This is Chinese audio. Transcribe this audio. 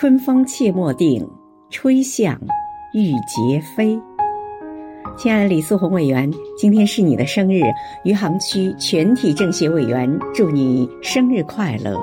春风切莫定，吹向玉洁飞。亲爱的李素红委员，今天是你的生日，余杭区全体政协委员祝你生日快乐。